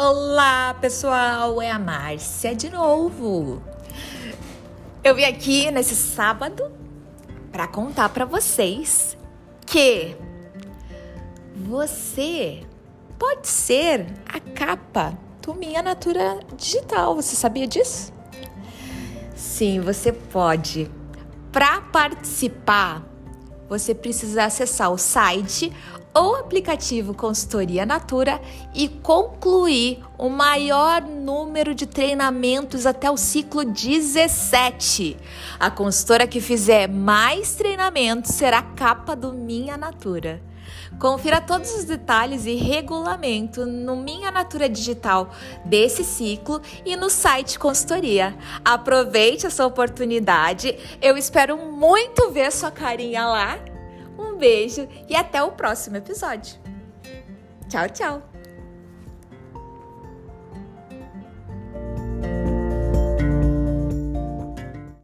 Olá, pessoal, é a Márcia de novo. Eu vim aqui nesse sábado para contar para vocês que você pode ser a capa do Minha Natura Digital. Você sabia disso? Sim, você pode. Para participar, você precisa acessar o site ou aplicativo Consultoria Natura e concluir o maior número de treinamentos até o ciclo 17. A consultora que fizer mais treinamentos será capa do Minha Natura. Confira todos os detalhes e regulamento no Minha Natura Digital desse ciclo e no site consultoria. Aproveite essa oportunidade. Eu espero muito ver sua carinha lá. Um beijo e até o próximo episódio. Tchau, tchau!